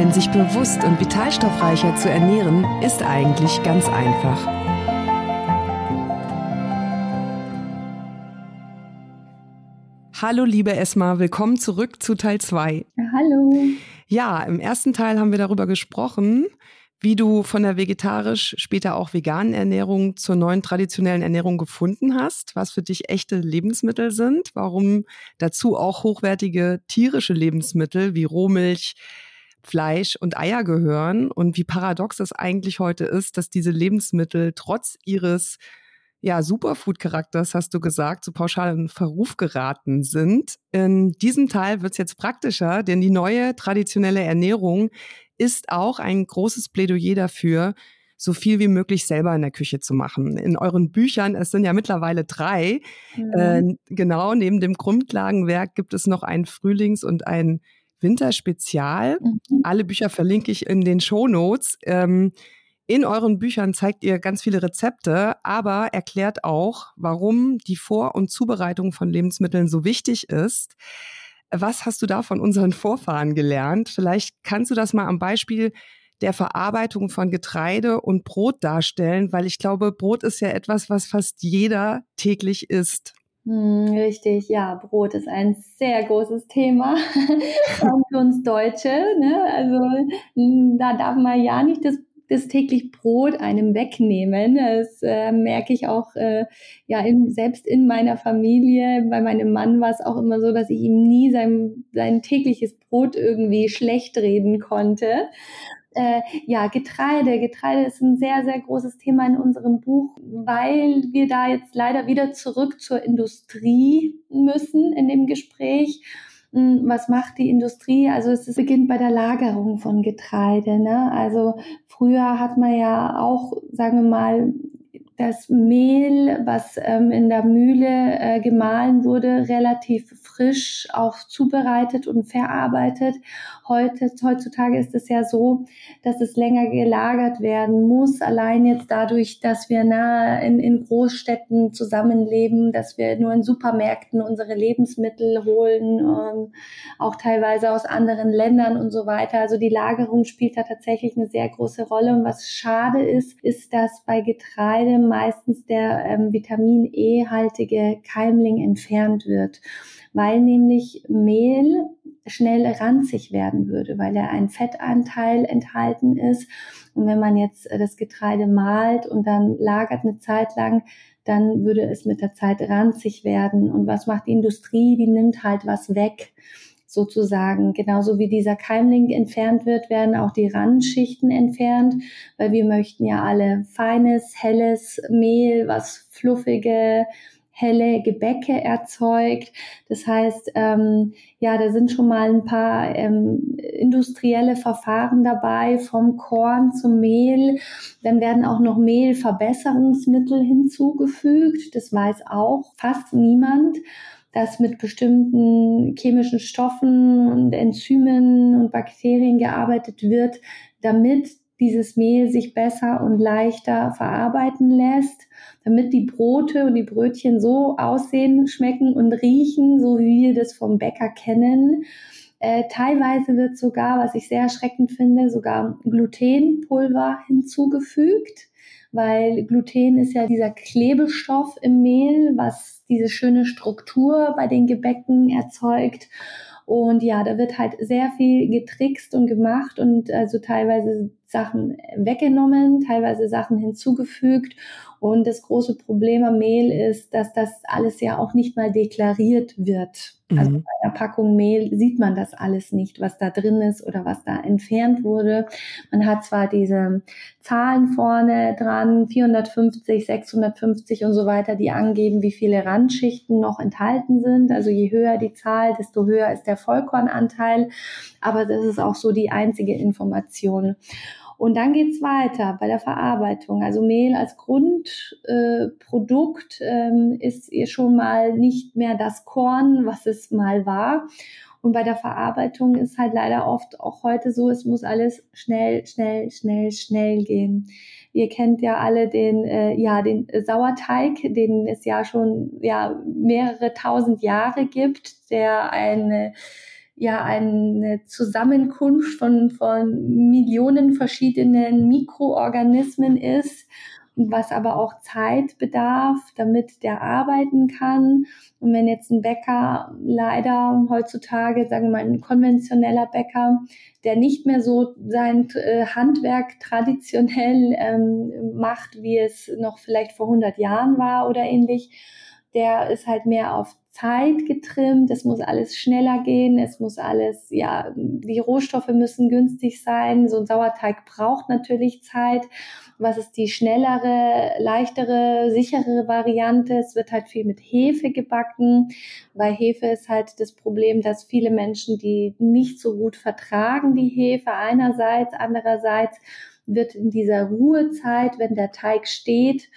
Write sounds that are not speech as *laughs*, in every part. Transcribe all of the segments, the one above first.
Denn sich bewusst und vitalstoffreicher zu ernähren, ist eigentlich ganz einfach. Hallo liebe Esma, willkommen zurück zu Teil 2. Hallo. Ja, im ersten Teil haben wir darüber gesprochen, wie du von der vegetarisch, später auch veganen Ernährung zur neuen traditionellen Ernährung gefunden hast, was für dich echte Lebensmittel sind, warum dazu auch hochwertige tierische Lebensmittel wie Rohmilch, Fleisch und Eier gehören und wie paradox es eigentlich heute ist, dass diese Lebensmittel trotz ihres ja, Superfood-Charakters, hast du gesagt, zu pauschalen Verruf geraten sind. In diesem Teil wird es jetzt praktischer, denn die neue traditionelle Ernährung ist auch ein großes Plädoyer dafür, so viel wie möglich selber in der Küche zu machen. In euren Büchern, es sind ja mittlerweile drei, mhm. äh, genau, neben dem Grundlagenwerk gibt es noch ein Frühlings- und ein Winterspezial. Mhm. Alle Bücher verlinke ich in den Show Notes. Ähm, in euren Büchern zeigt ihr ganz viele Rezepte, aber erklärt auch, warum die Vor- und Zubereitung von Lebensmitteln so wichtig ist. Was hast du da von unseren Vorfahren gelernt? Vielleicht kannst du das mal am Beispiel der Verarbeitung von Getreide und Brot darstellen, weil ich glaube, Brot ist ja etwas, was fast jeder täglich isst. Hm, richtig, ja, Brot ist ein sehr großes Thema *laughs* für uns Deutsche. Ne? Also hm, da darf man ja nicht das das täglich Brot einem wegnehmen. Das äh, merke ich auch äh, ja in, selbst in meiner Familie. Bei meinem Mann war es auch immer so, dass ich ihm nie sein, sein tägliches Brot irgendwie schlecht reden konnte. Äh, ja, Getreide. Getreide ist ein sehr, sehr großes Thema in unserem Buch, weil wir da jetzt leider wieder zurück zur Industrie müssen in dem Gespräch hm, was macht die Industrie? Also es beginnt bei der Lagerung von Getreide. Ne? Also früher hat man ja auch, sagen wir mal, das Mehl, was ähm, in der Mühle äh, gemahlen wurde, relativ frisch auch zubereitet und verarbeitet. Heute, heutzutage ist es ja so, dass es länger gelagert werden muss. Allein jetzt dadurch, dass wir nahe in, in Großstädten zusammenleben, dass wir nur in Supermärkten unsere Lebensmittel holen, ähm, auch teilweise aus anderen Ländern und so weiter. Also die Lagerung spielt da tatsächlich eine sehr große Rolle. Und was schade ist, ist, dass bei Getreide meistens der ähm, Vitamin E-haltige Keimling entfernt wird, weil nämlich Mehl schnell ranzig werden würde, weil er einen Fettanteil enthalten ist. Und wenn man jetzt das Getreide malt und dann lagert eine Zeit lang, dann würde es mit der Zeit ranzig werden. Und was macht die Industrie? Die nimmt halt was weg sozusagen. Genauso wie dieser Keimling entfernt wird, werden auch die Randschichten entfernt, weil wir möchten ja alle feines, helles Mehl, was fluffige, helle Gebäcke erzeugt. Das heißt, ähm, ja, da sind schon mal ein paar ähm, industrielle Verfahren dabei, vom Korn zum Mehl. Dann werden auch noch Mehlverbesserungsmittel hinzugefügt. Das weiß auch fast niemand dass mit bestimmten chemischen Stoffen und Enzymen und Bakterien gearbeitet wird, damit dieses Mehl sich besser und leichter verarbeiten lässt, damit die Brote und die Brötchen so aussehen, schmecken und riechen, so wie wir das vom Bäcker kennen. Äh, teilweise wird sogar, was ich sehr erschreckend finde, sogar Glutenpulver hinzugefügt, weil Gluten ist ja dieser Klebestoff im Mehl, was diese schöne Struktur bei den Gebäcken erzeugt. Und ja, da wird halt sehr viel getrickst und gemacht und also teilweise Sachen weggenommen, teilweise Sachen hinzugefügt. Und das große Problem am Mehl ist, dass das alles ja auch nicht mal deklariert wird. Also mhm. bei einer Packung Mehl sieht man das alles nicht, was da drin ist oder was da entfernt wurde. Man hat zwar diese Zahlen vorne dran, 450, 650 und so weiter, die angeben, wie viele Randschichten noch enthalten sind. Also je höher die Zahl, desto höher ist der Vollkornanteil. Aber das ist auch so die einzige Information. Und dann geht's weiter bei der Verarbeitung. Also Mehl als Grundprodukt äh, ähm, ist schon mal nicht mehr das Korn, was es mal war. Und bei der Verarbeitung ist halt leider oft auch heute so, es muss alles schnell, schnell, schnell, schnell gehen. Ihr kennt ja alle den, äh, ja, den Sauerteig, den es ja schon ja, mehrere tausend Jahre gibt, der eine ja eine Zusammenkunft von, von Millionen verschiedenen Mikroorganismen ist, was aber auch Zeit bedarf, damit der arbeiten kann. Und wenn jetzt ein Bäcker leider heutzutage, sagen wir mal, ein konventioneller Bäcker, der nicht mehr so sein äh, Handwerk traditionell ähm, macht, wie es noch vielleicht vor 100 Jahren war oder ähnlich, der ist halt mehr auf Zeit getrimmt, es muss alles schneller gehen, es muss alles, ja, die Rohstoffe müssen günstig sein. So ein Sauerteig braucht natürlich Zeit. Was ist die schnellere, leichtere, sicherere Variante? Es wird halt viel mit Hefe gebacken. Bei Hefe ist halt das Problem, dass viele Menschen, die nicht so gut vertragen, die Hefe einerseits, andererseits wird in dieser Ruhezeit, wenn der Teig steht,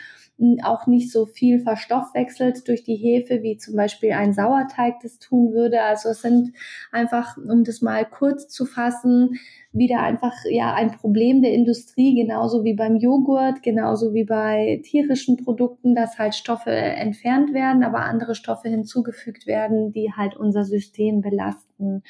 auch nicht so viel verstoffwechselt durch die Hefe, wie zum Beispiel ein Sauerteig das tun würde. Also es sind einfach, um das mal kurz zu fassen, wieder einfach ja ein Problem der Industrie, genauso wie beim Joghurt, genauso wie bei tierischen Produkten, dass halt Stoffe entfernt werden, aber andere Stoffe hinzugefügt werden, die halt unser System belasten.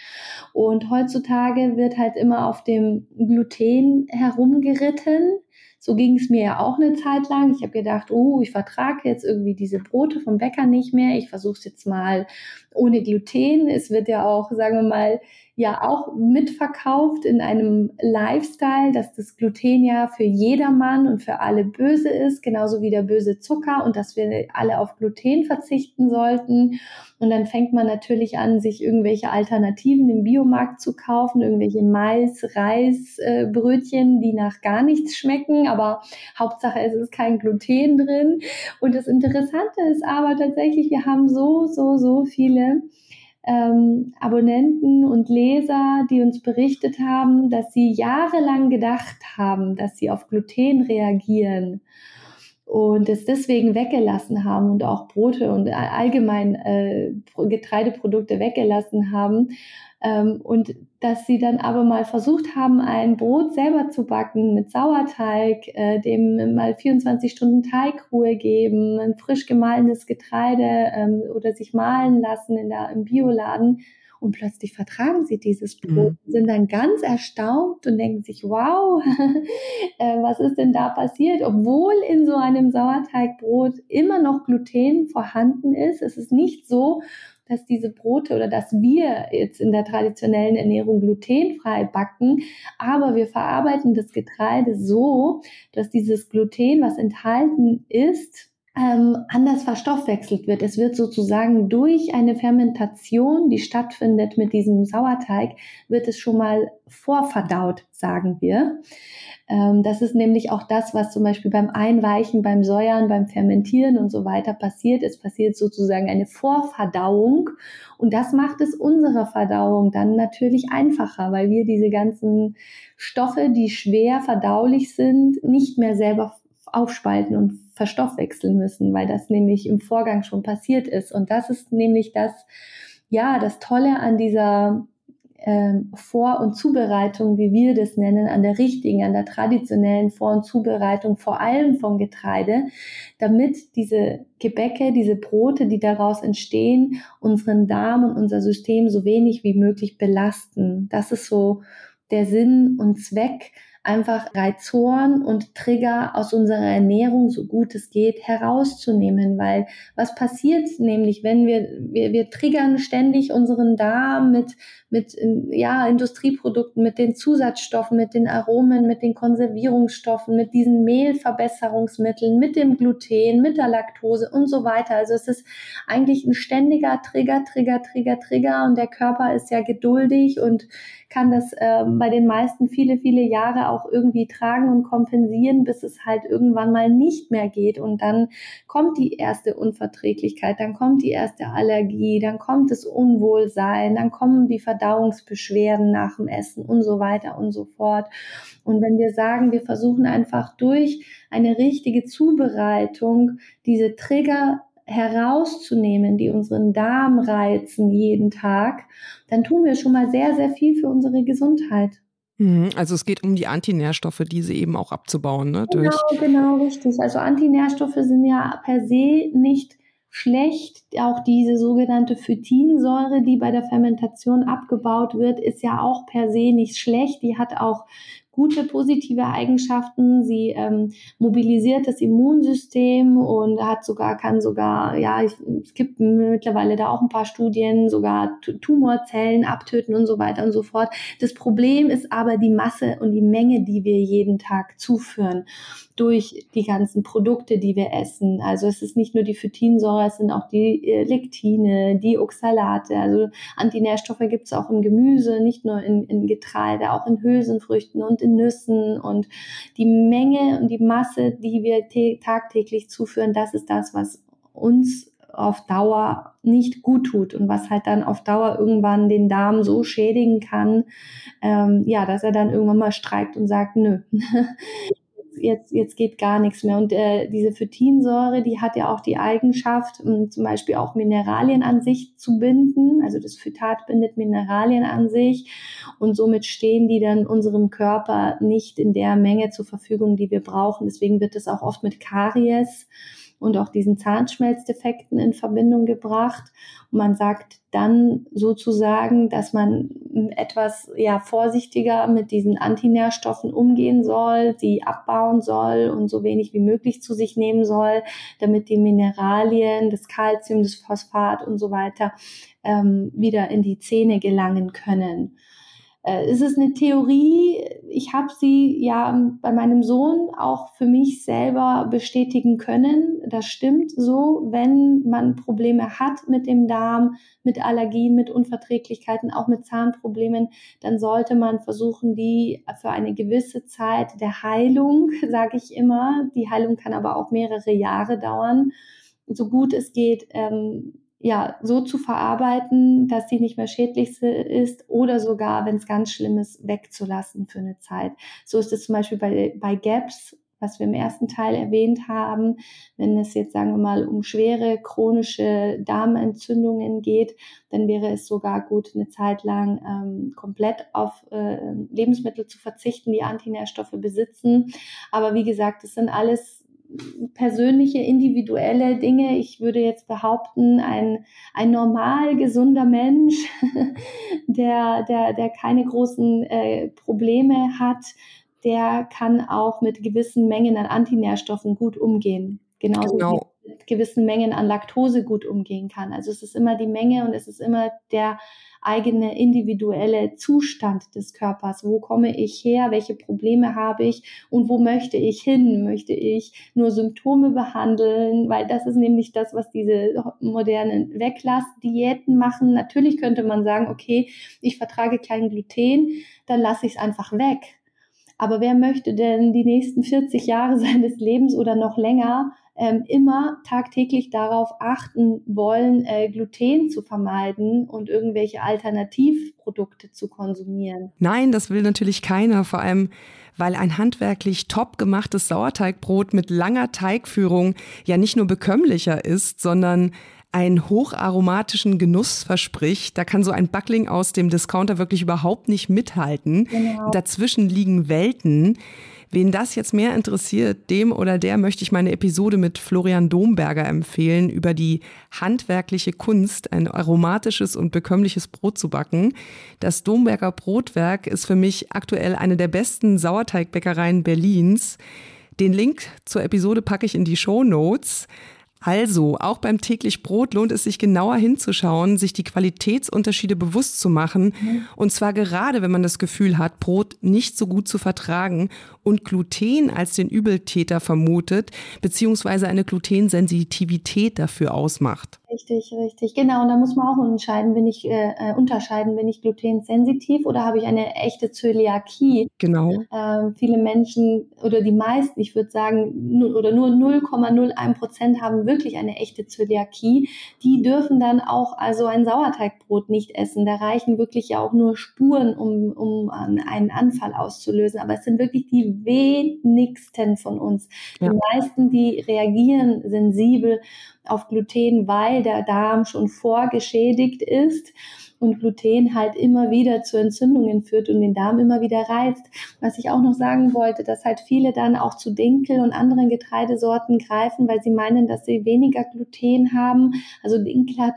Und heutzutage wird halt immer auf dem Gluten herumgeritten. So ging es mir ja auch eine Zeit lang. Ich habe gedacht, oh, ich vertrage jetzt irgendwie diese Brote vom Bäcker nicht mehr. Ich versuche es jetzt mal ohne Gluten. Es wird ja auch, sagen wir mal, ja auch mitverkauft in einem Lifestyle, dass das Gluten ja für jedermann und für alle böse ist, genauso wie der böse Zucker und dass wir alle auf Gluten verzichten sollten. Und dann fängt man natürlich an, sich irgendwelche Alternativen im Biomarkt zu kaufen, irgendwelche Mais, Reis, äh, Brötchen, die nach gar nichts schmecken, aber Hauptsache es ist kein Gluten drin. Und das Interessante ist aber tatsächlich, wir haben so, so, so viele ähm, Abonnenten und Leser, die uns berichtet haben, dass sie jahrelang gedacht haben, dass sie auf Gluten reagieren und es deswegen weggelassen haben und auch Brote und allgemein äh, Getreideprodukte weggelassen haben. Ähm, und dass sie dann aber mal versucht haben, ein Brot selber zu backen mit Sauerteig, äh, dem mal 24 Stunden Teigruhe geben, ein frisch gemahlenes Getreide ähm, oder sich mahlen lassen in der, im Bioladen und plötzlich vertragen sie dieses Brot, mhm. sind dann ganz erstaunt und denken sich, wow, *laughs* äh, was ist denn da passiert? Obwohl in so einem Sauerteigbrot immer noch Gluten vorhanden ist. Es ist nicht so, dass diese Brote oder dass wir jetzt in der traditionellen Ernährung glutenfrei backen, aber wir verarbeiten das Getreide so, dass dieses Gluten, was enthalten ist, ähm, anders verstoffwechselt wird. Es wird sozusagen durch eine Fermentation, die stattfindet mit diesem Sauerteig, wird es schon mal vorverdaut, sagen wir. Ähm, das ist nämlich auch das, was zum Beispiel beim Einweichen, beim Säuern, beim Fermentieren und so weiter passiert. Es passiert sozusagen eine Vorverdauung und das macht es unserer Verdauung dann natürlich einfacher, weil wir diese ganzen Stoffe, die schwer verdaulich sind, nicht mehr selber aufspalten und verstoffwechseln müssen, weil das nämlich im Vorgang schon passiert ist. Und das ist nämlich das, ja, das Tolle an dieser ähm, Vor- und Zubereitung, wie wir das nennen, an der richtigen, an der traditionellen Vor- und Zubereitung, vor allem vom Getreide, damit diese Gebäcke, diese Brote, die daraus entstehen, unseren Darm und unser System so wenig wie möglich belasten. Das ist so der Sinn und Zweck einfach Reizoren und Trigger aus unserer Ernährung, so gut es geht, herauszunehmen. Weil was passiert nämlich, wenn wir, wir, wir triggern ständig unseren Darm mit, mit ja, Industrieprodukten, mit den Zusatzstoffen, mit den Aromen, mit den Konservierungsstoffen, mit diesen Mehlverbesserungsmitteln, mit dem Gluten, mit der Laktose und so weiter. Also es ist eigentlich ein ständiger Trigger, Trigger, Trigger, Trigger und der Körper ist ja geduldig und kann das äh, bei den meisten viele, viele Jahre auch irgendwie tragen und kompensieren, bis es halt irgendwann mal nicht mehr geht. Und dann kommt die erste Unverträglichkeit, dann kommt die erste Allergie, dann kommt das Unwohlsein, dann kommen die Verdauungsbeschwerden nach dem Essen und so weiter und so fort. Und wenn wir sagen, wir versuchen einfach durch eine richtige Zubereitung diese Trigger herauszunehmen, die unseren Darm reizen jeden Tag, dann tun wir schon mal sehr, sehr viel für unsere Gesundheit. Mhm, also es geht um die Antinährstoffe, diese eben auch abzubauen, ne? Genau, Durch genau, richtig. Also Antinährstoffe sind ja per se nicht schlecht. Auch diese sogenannte Phytinsäure, die bei der Fermentation abgebaut wird, ist ja auch per se nicht schlecht. Die hat auch gute positive Eigenschaften. Sie ähm, mobilisiert das Immunsystem und hat sogar, kann sogar, ja, es gibt mittlerweile da auch ein paar Studien, sogar Tumorzellen abtöten und so weiter und so fort. Das Problem ist aber die Masse und die Menge, die wir jeden Tag zuführen durch die ganzen Produkte, die wir essen. Also es ist nicht nur die Phytinsäure, es sind auch die äh, Lektine, die Oxalate. Also Antinährstoffe gibt es auch im Gemüse, nicht nur in, in Getreide, auch in Hülsenfrüchten und Nüssen. Und die Menge und die Masse, die wir tagtäglich zuführen, das ist das, was uns auf Dauer nicht gut tut und was halt dann auf Dauer irgendwann den Darm so schädigen kann, ähm, ja, dass er dann irgendwann mal streikt und sagt, nö, *laughs* jetzt, jetzt geht gar nichts mehr. Und äh, diese Phytinsäure, die hat ja auch die Eigenschaft, um, zum Beispiel auch Mineralien an sich zu binden. Also das Phytat bindet Mineralien an sich und somit stehen die dann unserem Körper nicht in der Menge zur Verfügung, die wir brauchen. Deswegen wird es auch oft mit Karies und auch diesen Zahnschmelzdefekten in Verbindung gebracht. Und man sagt dann sozusagen, dass man etwas ja vorsichtiger mit diesen Antinährstoffen umgehen soll, sie abbauen soll und so wenig wie möglich zu sich nehmen soll, damit die Mineralien, das Kalzium, das Phosphat und so weiter ähm, wieder in die Zähne gelangen können. Äh, es ist eine Theorie, ich habe sie ja bei meinem Sohn auch für mich selber bestätigen können. Das stimmt so, wenn man Probleme hat mit dem Darm, mit Allergien, mit Unverträglichkeiten, auch mit Zahnproblemen, dann sollte man versuchen, die für eine gewisse Zeit der Heilung, *laughs* sage ich immer, die Heilung kann aber auch mehrere Jahre dauern, so gut es geht, ähm, ja, so zu verarbeiten, dass sie nicht mehr schädlich ist oder sogar, wenn es ganz schlimm ist, wegzulassen für eine Zeit. So ist es zum Beispiel bei, bei GAPS, was wir im ersten Teil erwähnt haben. Wenn es jetzt, sagen wir mal, um schwere chronische Darmentzündungen geht, dann wäre es sogar gut, eine Zeit lang ähm, komplett auf äh, Lebensmittel zu verzichten, die Antinährstoffe besitzen. Aber wie gesagt, das sind alles persönliche, individuelle Dinge. Ich würde jetzt behaupten, ein, ein normal gesunder Mensch, *laughs* der, der, der keine großen äh, Probleme hat, der kann auch mit gewissen Mengen an Antinährstoffen gut umgehen. Genauso genau. Gewissen Mengen an Laktose gut umgehen kann. Also es ist immer die Menge und es ist immer der eigene individuelle Zustand des Körpers. Wo komme ich her? Welche Probleme habe ich? Und wo möchte ich hin? Möchte ich nur Symptome behandeln? Weil das ist nämlich das, was diese modernen Weglassdiäten machen. Natürlich könnte man sagen, okay, ich vertrage kein Gluten, dann lasse ich es einfach weg. Aber wer möchte denn die nächsten 40 Jahre *laughs* seines Lebens oder noch länger ähm, immer tagtäglich darauf achten wollen, äh, Gluten zu vermeiden und irgendwelche Alternativprodukte zu konsumieren. Nein, das will natürlich keiner, vor allem weil ein handwerklich top gemachtes Sauerteigbrot mit langer Teigführung ja nicht nur bekömmlicher ist, sondern einen hocharomatischen Genuss verspricht. Da kann so ein Backling aus dem Discounter wirklich überhaupt nicht mithalten. Genau. Dazwischen liegen Welten. Wen das jetzt mehr interessiert, dem oder der möchte ich meine Episode mit Florian Domberger empfehlen über die handwerkliche Kunst, ein aromatisches und bekömmliches Brot zu backen. Das Domberger Brotwerk ist für mich aktuell eine der besten Sauerteigbäckereien Berlins. Den Link zur Episode packe ich in die Show Notes. Also, auch beim täglich Brot lohnt es sich genauer hinzuschauen, sich die Qualitätsunterschiede bewusst zu machen. Mhm. Und zwar gerade, wenn man das Gefühl hat, Brot nicht so gut zu vertragen und Gluten als den Übeltäter vermutet, beziehungsweise eine Glutensensitivität dafür ausmacht. Richtig, richtig. Genau, und da muss man auch entscheiden, bin ich äh, äh unterscheiden, bin ich glutensensitiv oder habe ich eine echte Zöliakie? Genau. Ähm, viele Menschen oder die meisten, ich würde sagen, oder nur 0,01 Prozent haben wirklich eine echte Zöliakie. Die dürfen dann auch also ein Sauerteigbrot nicht essen. Da reichen wirklich ja auch nur Spuren, um, um einen Anfall auszulösen. Aber es sind wirklich die wenigsten von uns. Ja. Die meisten, die reagieren sensibel auf Gluten, weil der Darm schon vorgeschädigt ist und Gluten halt immer wieder zu Entzündungen führt und den Darm immer wieder reizt. Was ich auch noch sagen wollte, dass halt viele dann auch zu Dinkel und anderen Getreidesorten greifen, weil sie meinen, dass sie weniger Gluten haben. Also Dinkel hat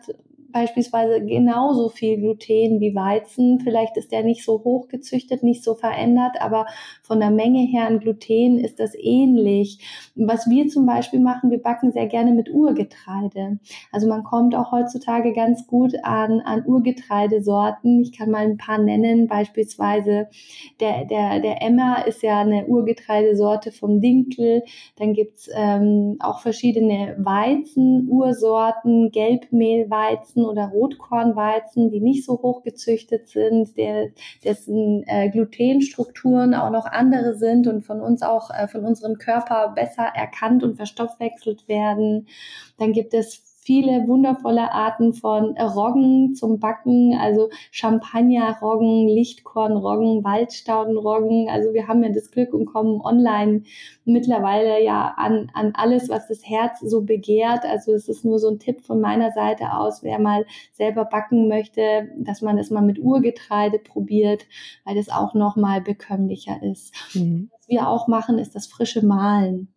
beispielsweise genauso viel Gluten wie Weizen. Vielleicht ist der nicht so hoch gezüchtet, nicht so verändert, aber von der Menge her an Gluten ist das ähnlich. Was wir zum Beispiel machen, wir backen sehr gerne mit Urgetreide. Also man kommt auch heutzutage ganz gut an, an Urgetreidesorten. Ich kann mal ein paar nennen, beispielsweise der, der, der Emmer ist ja eine Urgetreidesorte vom Dinkel. Dann gibt's ähm, auch verschiedene Weizen, Ursorten, Gelbmehlweizen oder Rotkornweizen, die nicht so hoch gezüchtet sind, der, dessen äh, Glutenstrukturen auch noch andere sind und von uns auch, äh, von unserem Körper besser erkannt und verstoffwechselt werden. Dann gibt es viele wundervolle Arten von Roggen zum Backen, also Champagnerroggen, Lichtkornroggen, Waldstaudenroggen. Also wir haben ja das Glück und kommen online mittlerweile ja an, an alles, was das Herz so begehrt. Also es ist nur so ein Tipp von meiner Seite aus, wer mal selber backen möchte, dass man es mal mit Urgetreide probiert, weil das auch noch mal bekömmlicher ist. Mhm. Was wir auch machen, ist das frische Mahlen.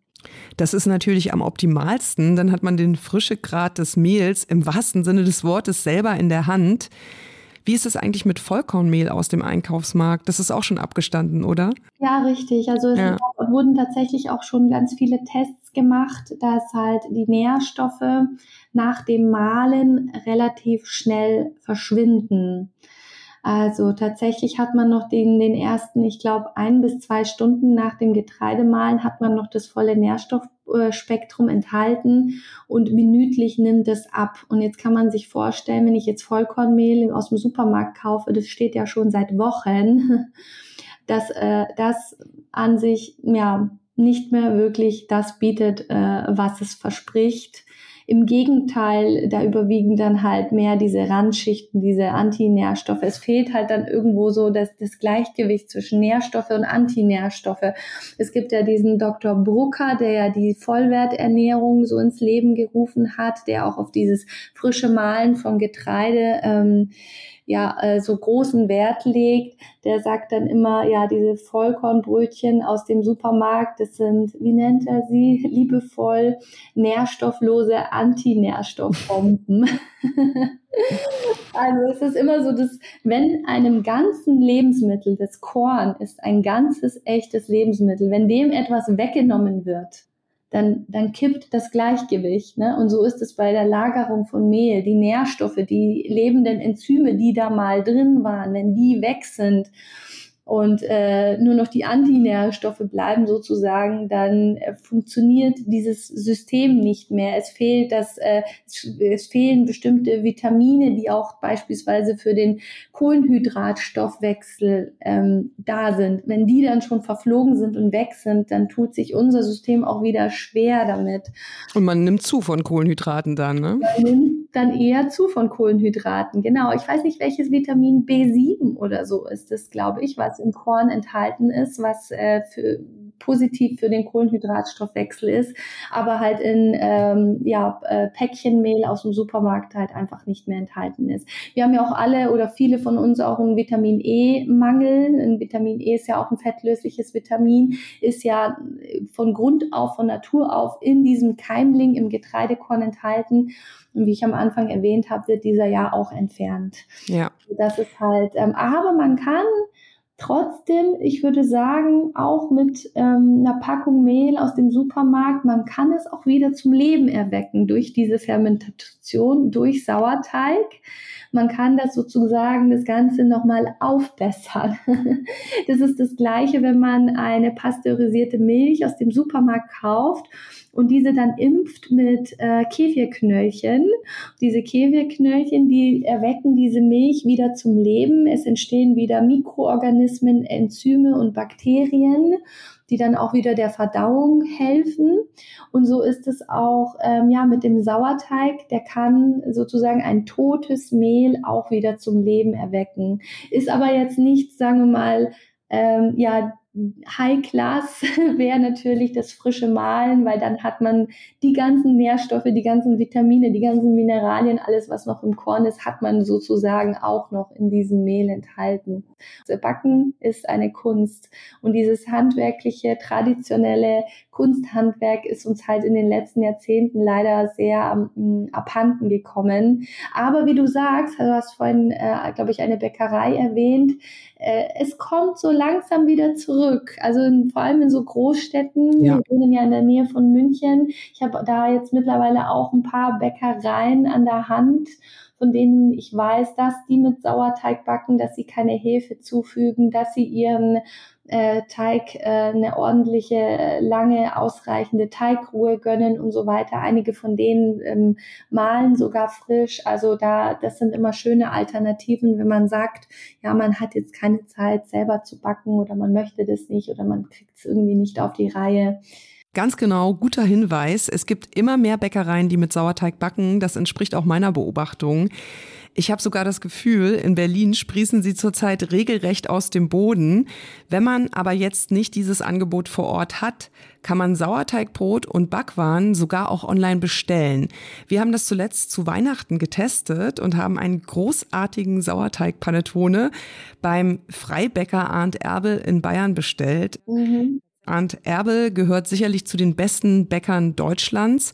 Das ist natürlich am optimalsten. Dann hat man den Frischegrad des Mehls im wahrsten Sinne des Wortes selber in der Hand. Wie ist es eigentlich mit Vollkornmehl aus dem Einkaufsmarkt? Das ist auch schon abgestanden, oder? Ja, richtig. Also es ja. wurden tatsächlich auch schon ganz viele Tests gemacht, dass halt die Nährstoffe nach dem Mahlen relativ schnell verschwinden. Also tatsächlich hat man noch den, den ersten, ich glaube, ein bis zwei Stunden nach dem Getreidemahlen hat man noch das volle Nährstoffspektrum enthalten und minütlich nimmt es ab. Und jetzt kann man sich vorstellen, wenn ich jetzt Vollkornmehl aus dem Supermarkt kaufe, das steht ja schon seit Wochen, *laughs* dass äh, das an sich ja nicht mehr wirklich das bietet, äh, was es verspricht. Im Gegenteil, da überwiegen dann halt mehr diese Randschichten, diese Antinährstoffe. Es fehlt halt dann irgendwo so das, das Gleichgewicht zwischen Nährstoffe und Antinährstoffe. Es gibt ja diesen Dr. Brucker, der ja die Vollwerternährung so ins Leben gerufen hat, der auch auf dieses frische Mahlen von Getreide ähm, ja äh, so großen Wert legt, der sagt dann immer, ja, diese Vollkornbrötchen aus dem Supermarkt, das sind, wie nennt er sie, *laughs* liebevoll, nährstofflose Antinährstoffbomben. *laughs* also es ist immer so, dass wenn einem ganzen Lebensmittel, das Korn ist ein ganzes echtes Lebensmittel, wenn dem etwas weggenommen wird, dann, dann kippt das Gleichgewicht. Ne? Und so ist es bei der Lagerung von Mehl. Die Nährstoffe, die lebenden Enzyme, die da mal drin waren, wenn die weg sind, und äh, nur noch die Antinährstoffe bleiben sozusagen, dann äh, funktioniert dieses System nicht mehr. Es fehlt das, äh, es fehlen bestimmte Vitamine, die auch beispielsweise für den Kohlenhydratstoffwechsel ähm, da sind. Wenn die dann schon verflogen sind und weg sind, dann tut sich unser System auch wieder schwer damit. Und man nimmt zu von Kohlenhydraten dann, ne? Man nimmt dann eher zu von Kohlenhydraten. Genau. Ich weiß nicht, welches Vitamin B7 oder so ist das, glaube ich, was im Korn enthalten ist, was äh, für, positiv für den Kohlenhydratstoffwechsel ist, aber halt in ähm, ja, äh, Päckchenmehl aus dem Supermarkt halt einfach nicht mehr enthalten ist. Wir haben ja auch alle oder viele von uns auch einen Vitamin E-Mangel. Ein Vitamin E ist ja auch ein fettlösliches Vitamin, ist ja von Grund auf, von Natur auf in diesem Keimling im Getreidekorn enthalten. Und wie ich am Anfang erwähnt habe, wird dieser ja auch entfernt. Ja. Das ist halt, ähm, aber man kann Trotzdem, ich würde sagen, auch mit ähm, einer Packung Mehl aus dem Supermarkt, man kann es auch wieder zum Leben erwecken durch diese Fermentation, durch Sauerteig. Man kann das sozusagen das Ganze nochmal aufbessern. *laughs* das ist das Gleiche, wenn man eine pasteurisierte Milch aus dem Supermarkt kauft und diese dann impft mit äh, Kefirknöllchen. Diese Kefirknöllchen, die erwecken diese Milch wieder zum Leben. Es entstehen wieder Mikroorganismen, Enzyme und Bakterien die dann auch wieder der Verdauung helfen. Und so ist es auch ähm, ja mit dem Sauerteig, der kann sozusagen ein totes Mehl auch wieder zum Leben erwecken. Ist aber jetzt nicht, sagen wir mal, ähm, ja High Class *laughs* wäre natürlich das frische Mahlen, weil dann hat man die ganzen Nährstoffe, die ganzen Vitamine, die ganzen Mineralien, alles was noch im Korn ist, hat man sozusagen auch noch in diesem Mehl enthalten. Das Backen ist eine Kunst und dieses handwerkliche, traditionelle Kunsthandwerk ist uns halt in den letzten Jahrzehnten leider sehr ähm, abhanden gekommen. Aber wie du sagst, du hast vorhin, äh, glaube ich, eine Bäckerei erwähnt, äh, es kommt so langsam wieder zurück. Also in, vor allem in so Großstädten. Ja. Wir wohnen ja in der Nähe von München. Ich habe da jetzt mittlerweile auch ein paar Bäckereien an der Hand von denen ich weiß, dass die mit Sauerteig backen, dass sie keine Hefe zufügen, dass sie ihren äh, Teig äh, eine ordentliche, lange, ausreichende Teigruhe gönnen und so weiter. Einige von denen ähm, malen sogar frisch. Also da, das sind immer schöne Alternativen, wenn man sagt, ja, man hat jetzt keine Zeit selber zu backen oder man möchte das nicht oder man kriegt es irgendwie nicht auf die Reihe. Ganz genau, guter Hinweis. Es gibt immer mehr Bäckereien, die mit Sauerteig backen. Das entspricht auch meiner Beobachtung. Ich habe sogar das Gefühl, in Berlin sprießen sie zurzeit regelrecht aus dem Boden. Wenn man aber jetzt nicht dieses Angebot vor Ort hat, kann man Sauerteigbrot und Backwaren sogar auch online bestellen. Wir haben das zuletzt zu Weihnachten getestet und haben einen großartigen Sauerteig-Panettone beim Freibäcker Arndt Erbel in Bayern bestellt. Mhm. Arndt Erbel gehört sicherlich zu den besten Bäckern Deutschlands.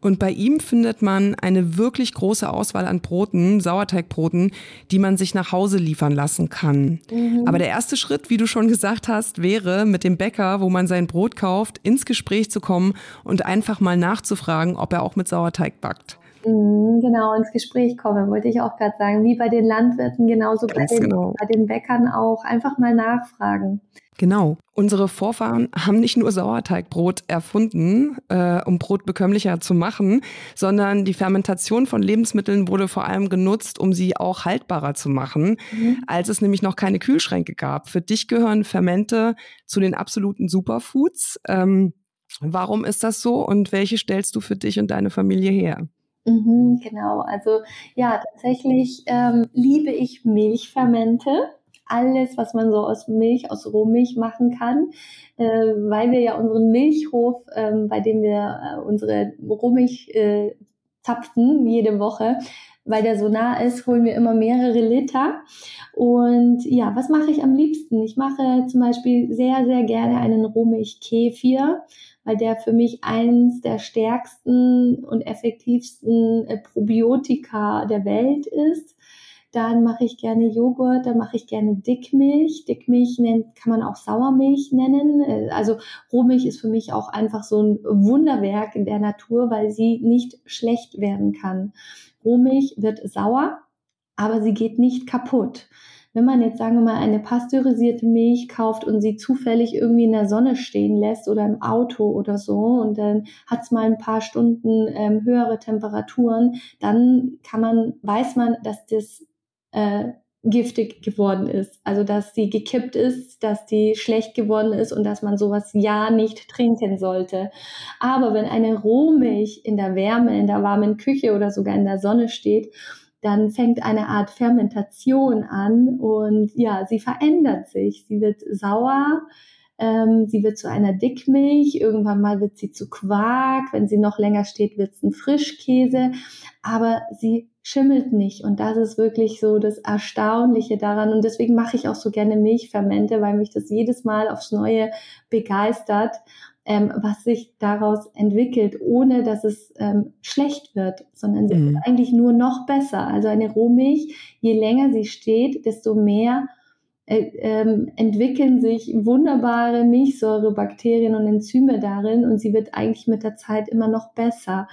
Und bei ihm findet man eine wirklich große Auswahl an Broten, Sauerteigbroten, die man sich nach Hause liefern lassen kann. Mhm. Aber der erste Schritt, wie du schon gesagt hast, wäre, mit dem Bäcker, wo man sein Brot kauft, ins Gespräch zu kommen und einfach mal nachzufragen, ob er auch mit Sauerteig backt. Mhm, genau, ins Gespräch kommen, wollte ich auch gerade sagen. Wie bei den Landwirten, genauso bei den, genau. bei den Bäckern auch. Einfach mal nachfragen. Genau. Unsere Vorfahren haben nicht nur Sauerteigbrot erfunden, äh, um Brot bekömmlicher zu machen, sondern die Fermentation von Lebensmitteln wurde vor allem genutzt, um sie auch haltbarer zu machen, mhm. als es nämlich noch keine Kühlschränke gab. Für dich gehören Fermente zu den absoluten Superfoods. Ähm, warum ist das so und welche stellst du für dich und deine Familie her? Mhm, genau, also ja, tatsächlich ähm, liebe ich Milchfermente alles, was man so aus Milch, aus Rohmilch machen kann, äh, weil wir ja unseren Milchhof, äh, bei dem wir äh, unsere Rohmilch äh, zapfen jede Woche, weil der so nah ist, holen wir immer mehrere Liter. Und ja, was mache ich am liebsten? Ich mache zum Beispiel sehr, sehr gerne einen Rohmilchkefir, weil der für mich eins der stärksten und effektivsten äh, Probiotika der Welt ist. Dann mache ich gerne Joghurt, dann mache ich gerne Dickmilch. Dickmilch nennt, kann man auch Sauermilch nennen. Äh, also Rohmilch ist für mich auch einfach so ein Wunderwerk in der Natur, weil sie nicht schlecht werden kann. Rohmilch wird sauer, aber sie geht nicht kaputt. Wenn man jetzt, sagen wir mal, eine pasteurisierte Milch kauft und sie zufällig irgendwie in der Sonne stehen lässt oder im Auto oder so und dann hat es mal ein paar Stunden ähm, höhere Temperaturen, dann kann man, weiß man, dass das äh, giftig geworden ist. Also dass sie gekippt ist, dass die schlecht geworden ist und dass man sowas ja nicht trinken sollte. Aber wenn eine Rohmilch in der Wärme, in der warmen Küche oder sogar in der Sonne steht, dann fängt eine Art Fermentation an und ja, sie verändert sich. Sie wird sauer, ähm, sie wird zu einer Dickmilch, irgendwann mal wird sie zu Quark, wenn sie noch länger steht, wird es ein Frischkäse, aber sie schimmelt nicht. Und das ist wirklich so das Erstaunliche daran. Und deswegen mache ich auch so gerne Milchfermente, weil mich das jedes Mal aufs Neue begeistert, ähm, was sich daraus entwickelt, ohne dass es ähm, schlecht wird, sondern es mhm. ist eigentlich nur noch besser. Also eine Rohmilch, je länger sie steht, desto mehr ähm, entwickeln sich wunderbare Milchsäurebakterien und Enzyme darin und sie wird eigentlich mit der Zeit immer noch besser.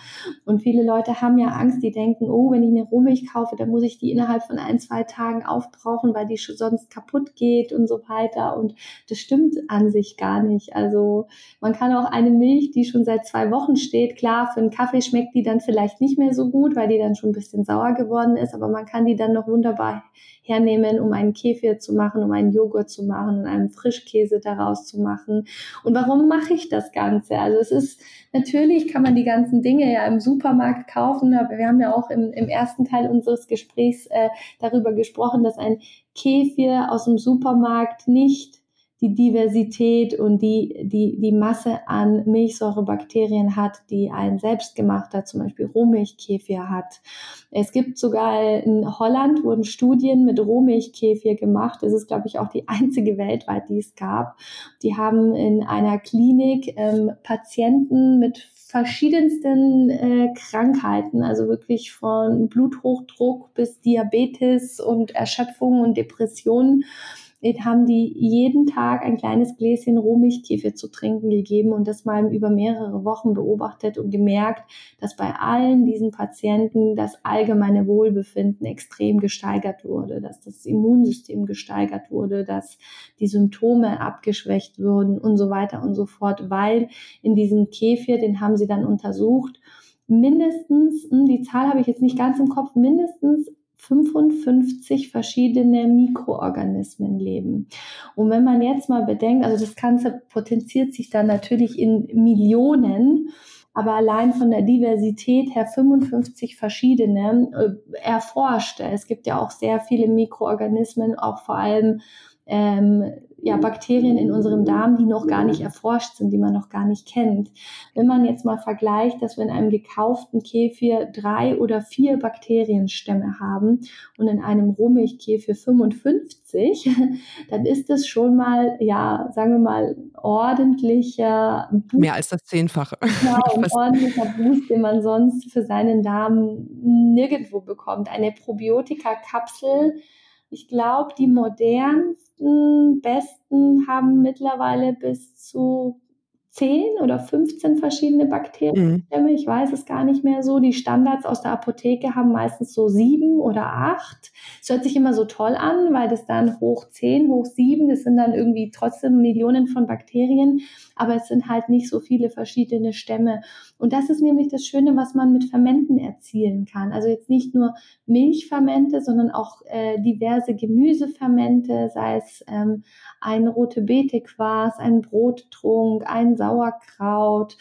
Und viele Leute haben ja Angst, die denken, oh, wenn ich eine Rohmilch kaufe, dann muss ich die innerhalb von ein, zwei Tagen aufbrauchen, weil die sonst kaputt geht und so weiter. Und das stimmt an sich gar nicht. Also man kann auch eine Milch, die schon seit zwei Wochen steht, klar, für einen Kaffee schmeckt die dann vielleicht nicht mehr so gut, weil die dann schon ein bisschen sauer geworden ist, aber man kann die dann noch wunderbar hernehmen, um einen Kefir zu machen, um einen Joghurt zu machen und einen Frischkäse daraus zu machen. Und warum mache ich das Ganze? Also es ist natürlich kann man die ganzen Dinge ja im Supermarkt kaufen, aber wir haben ja auch im, im ersten Teil unseres Gesprächs äh, darüber gesprochen, dass ein Kefir aus dem Supermarkt nicht die Diversität und die, die, die Masse an Milchsäurebakterien hat, die ein selbstgemachter, zum Beispiel Rohmilchkäfir hat. Es gibt sogar in Holland wurden Studien mit Rohmilchkäfir gemacht. Das ist, glaube ich, auch die einzige weltweit, die es gab. Die haben in einer Klinik ähm, Patienten mit verschiedensten äh, Krankheiten, also wirklich von Bluthochdruck bis Diabetes und Erschöpfung und Depressionen haben die jeden Tag ein kleines Gläschen Rohmilchkäfer zu trinken gegeben und das mal über mehrere Wochen beobachtet und gemerkt, dass bei allen diesen Patienten das allgemeine Wohlbefinden extrem gesteigert wurde, dass das Immunsystem gesteigert wurde, dass die Symptome abgeschwächt wurden und so weiter und so fort, weil in diesem Käfir, den haben sie dann untersucht, mindestens, hm, die Zahl habe ich jetzt nicht ganz im Kopf, mindestens 55 verschiedene Mikroorganismen leben. Und wenn man jetzt mal bedenkt, also das Ganze potenziert sich dann natürlich in Millionen, aber allein von der Diversität her 55 verschiedene äh, erforschte. Es gibt ja auch sehr viele Mikroorganismen, auch vor allem ähm, ja, Bakterien in unserem Darm, die noch gar nicht erforscht sind, die man noch gar nicht kennt. Wenn man jetzt mal vergleicht, dass wir in einem gekauften Käfir drei oder vier Bakterienstämme haben und in einem Rohmilchkäfir 55, *laughs* dann ist das schon mal, ja, sagen wir mal, ordentlicher Boost. Mehr als das Zehnfache. Genau, *laughs* ein ordentlicher Boost, den man sonst für seinen Darm nirgendwo bekommt. Eine Probiotika-Kapsel ich glaube, die modernsten, besten haben mittlerweile bis zu 10 oder 15 verschiedene Bakterienstämme. Mhm. Ich weiß es gar nicht mehr so. Die Standards aus der Apotheke haben meistens so sieben oder acht. Es hört sich immer so toll an, weil das dann hoch 10, hoch 7, das sind dann irgendwie trotzdem Millionen von Bakterien, aber es sind halt nicht so viele verschiedene Stämme. Und das ist nämlich das Schöne, was man mit Fermenten erzielen kann. Also jetzt nicht nur Milchfermente, sondern auch äh, diverse Gemüsefermente, sei es ähm, ein rote Beete Quarz, ein Brottrunk, ein Sauerkraut,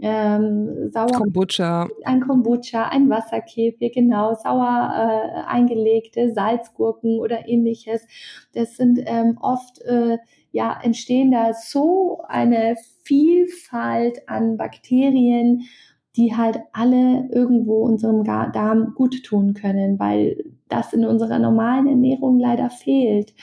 ähm, sauer Kombucha. ein Kombucha, ein Wasserkäfig, genau, sauer äh, eingelegte Salzgurken oder ähnliches. Das sind ähm, oft äh, ja entstehen da so eine Vielfalt an Bakterien, die halt alle irgendwo unserem Darm gut tun können, weil das in unserer normalen Ernährung leider fehlt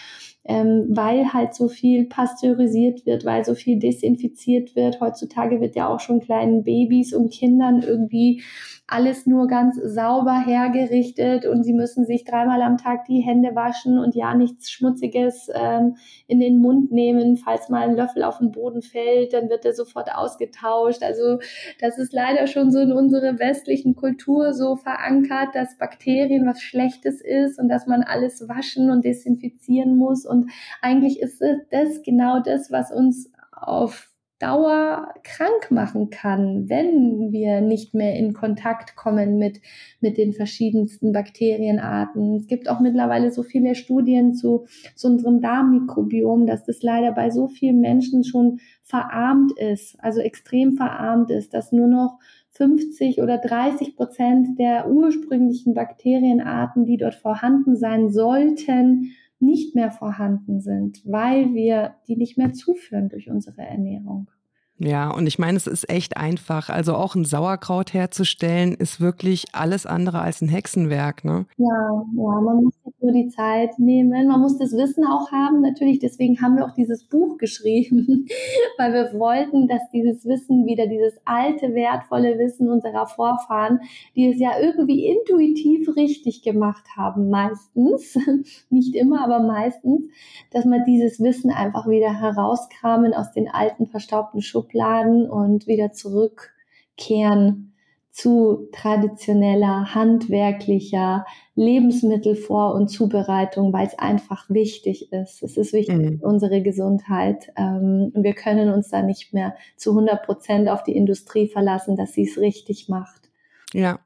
ähm, weil halt so viel pasteurisiert wird, weil so viel desinfiziert wird. Heutzutage wird ja auch schon kleinen Babys und Kindern irgendwie alles nur ganz sauber hergerichtet und sie müssen sich dreimal am Tag die Hände waschen und ja nichts Schmutziges ähm, in den Mund nehmen. Falls mal ein Löffel auf den Boden fällt, dann wird er sofort ausgetauscht. Also das ist leider schon so in unserer westlichen Kultur so verankert, dass Bakterien was Schlechtes ist und dass man alles waschen und desinfizieren muss. Und eigentlich ist das genau das, was uns auf Dauer krank machen kann, wenn wir nicht mehr in Kontakt kommen mit, mit den verschiedensten Bakterienarten. Es gibt auch mittlerweile so viele Studien zu, zu unserem Darmmikrobiom, dass das leider bei so vielen Menschen schon verarmt ist, also extrem verarmt ist, dass nur noch 50 oder 30 Prozent der ursprünglichen Bakterienarten, die dort vorhanden sein sollten, nicht mehr vorhanden sind, weil wir die nicht mehr zuführen durch unsere Ernährung. Ja, und ich meine, es ist echt einfach. Also auch ein Sauerkraut herzustellen, ist wirklich alles andere als ein Hexenwerk, ne? Ja, ja, man muss nur die Zeit nehmen. Man muss das Wissen auch haben, natürlich. Deswegen haben wir auch dieses Buch geschrieben, *laughs* weil wir wollten, dass dieses Wissen wieder, dieses alte, wertvolle Wissen unserer Vorfahren, die es ja irgendwie intuitiv richtig gemacht haben, meistens, *laughs* nicht immer, aber meistens, dass man dieses Wissen einfach wieder herauskramen aus den alten, verstaubten Schubladen und wieder zurückkehren zu traditioneller, handwerklicher Lebensmittelvor- und Zubereitung, weil es einfach wichtig ist. Es ist wichtig mhm. für unsere Gesundheit. Ähm, und wir können uns da nicht mehr zu 100 Prozent auf die Industrie verlassen, dass sie es richtig macht. Ja.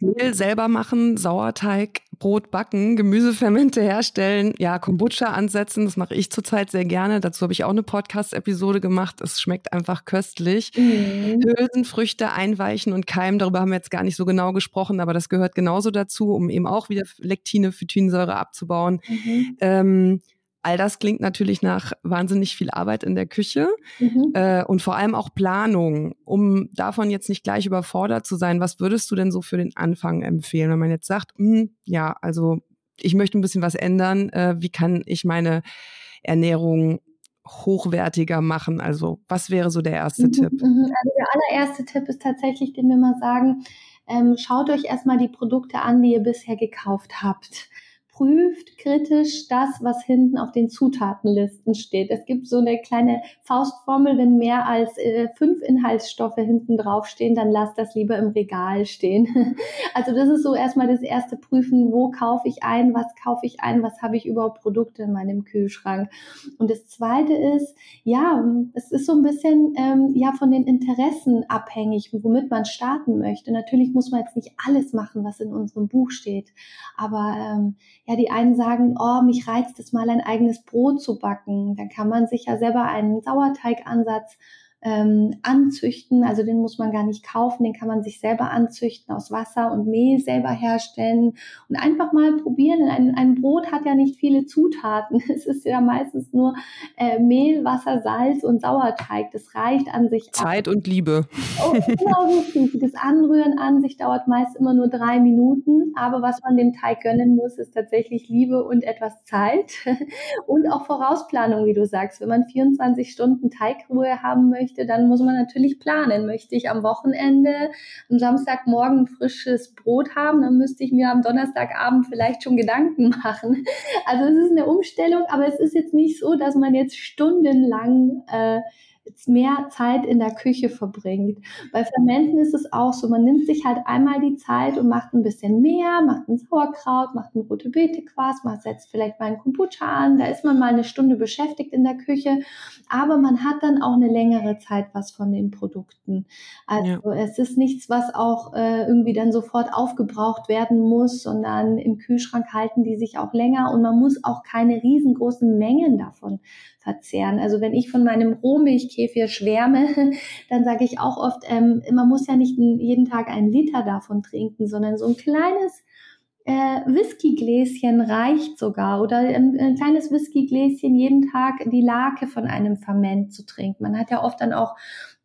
Mehl selber machen, Sauerteig, Brot backen, Gemüsefermente herstellen, ja, Kombucha ansetzen, das mache ich zurzeit sehr gerne. Dazu habe ich auch eine Podcast-Episode gemacht. Es schmeckt einfach köstlich. Mhm. Hülsenfrüchte einweichen und keimen, darüber haben wir jetzt gar nicht so genau gesprochen, aber das gehört genauso dazu, um eben auch wieder Lektine, Phytinsäure abzubauen. Mhm. Ähm, All das klingt natürlich nach wahnsinnig viel Arbeit in der Küche mhm. äh, und vor allem auch Planung, um davon jetzt nicht gleich überfordert zu sein. Was würdest du denn so für den Anfang empfehlen, wenn man jetzt sagt, mh, hm, ja, also ich möchte ein bisschen was ändern, äh, wie kann ich meine Ernährung hochwertiger machen? Also was wäre so der erste mhm, Tipp? Mhm. Also der allererste Tipp ist tatsächlich, den wir mal sagen, ähm, schaut euch erstmal die Produkte an, die ihr bisher gekauft habt prüft kritisch das, was hinten auf den Zutatenlisten steht. Es gibt so eine kleine Faustformel, wenn mehr als äh, fünf Inhaltsstoffe hinten draufstehen, dann lasst das lieber im Regal stehen. *laughs* Also das ist so erstmal das erste Prüfen, wo kaufe ich ein, was kaufe ich ein, was habe ich überhaupt Produkte in meinem Kühlschrank. Und das zweite ist, ja, es ist so ein bisschen ähm, ja von den Interessen abhängig, womit man starten möchte. Natürlich muss man jetzt nicht alles machen, was in unserem Buch steht, aber ähm, ja, die einen sagen, oh, mich reizt es mal, ein eigenes Brot zu backen. Dann kann man sich ja selber einen Sauerteigansatz ähm, anzüchten. Also den muss man gar nicht kaufen, den kann man sich selber anzüchten, aus Wasser und Mehl selber herstellen und einfach mal probieren. Ein, ein Brot hat ja nicht viele Zutaten. *laughs* Es ist ja meistens nur äh, Mehl, Wasser, Salz und Sauerteig. Das reicht an sich. Zeit ab. und Liebe. Oh, genau *laughs* richtig. Das Anrühren an sich dauert meist immer nur drei Minuten. Aber was man dem Teig gönnen muss, ist tatsächlich Liebe und etwas Zeit *laughs* und auch Vorausplanung, wie du sagst. Wenn man 24 Stunden Teigruhe haben möchte, möchte, dann muss man natürlich planen. Möchte ich am Wochenende, am Samstagmorgen frisches Brot haben, dann müsste ich mir am Donnerstagabend vielleicht schon Gedanken *laughs* machen. Also es ist eine Umstellung, aber es ist jetzt nicht so, dass man jetzt stundenlang äh, mehr Zeit in der Küche verbringt. Bei Fermenten ist es auch so, man nimmt sich halt einmal die Zeit und macht ein bisschen mehr, macht ein Sauerkraut, macht ein rote Beete Quarz, man setzt vielleicht mal einen Kombucha an, da ist man mal eine Stunde beschäftigt in der Küche, aber man hat dann auch eine längere Zeit was von den Produkten. Also ja. es ist nichts, was auch äh, irgendwie dann sofort aufgebraucht werden muss, sondern im Kühlschrank halten die sich auch länger und man muss auch keine riesengroßen Mengen davon verzehren. Also wenn ich von meinem Rohmilchkäfir schwärme, *laughs* dann sage ich auch oft, ähm, man muss ja nicht jeden Tag einen Liter davon trinken, sondern so ein kleines äh, Whiskygläschen reicht sogar oder ein, ein kleines Whiskygläschen jeden Tag die Lake von einem Ferment zu trinken. Man hat ja oft dann auch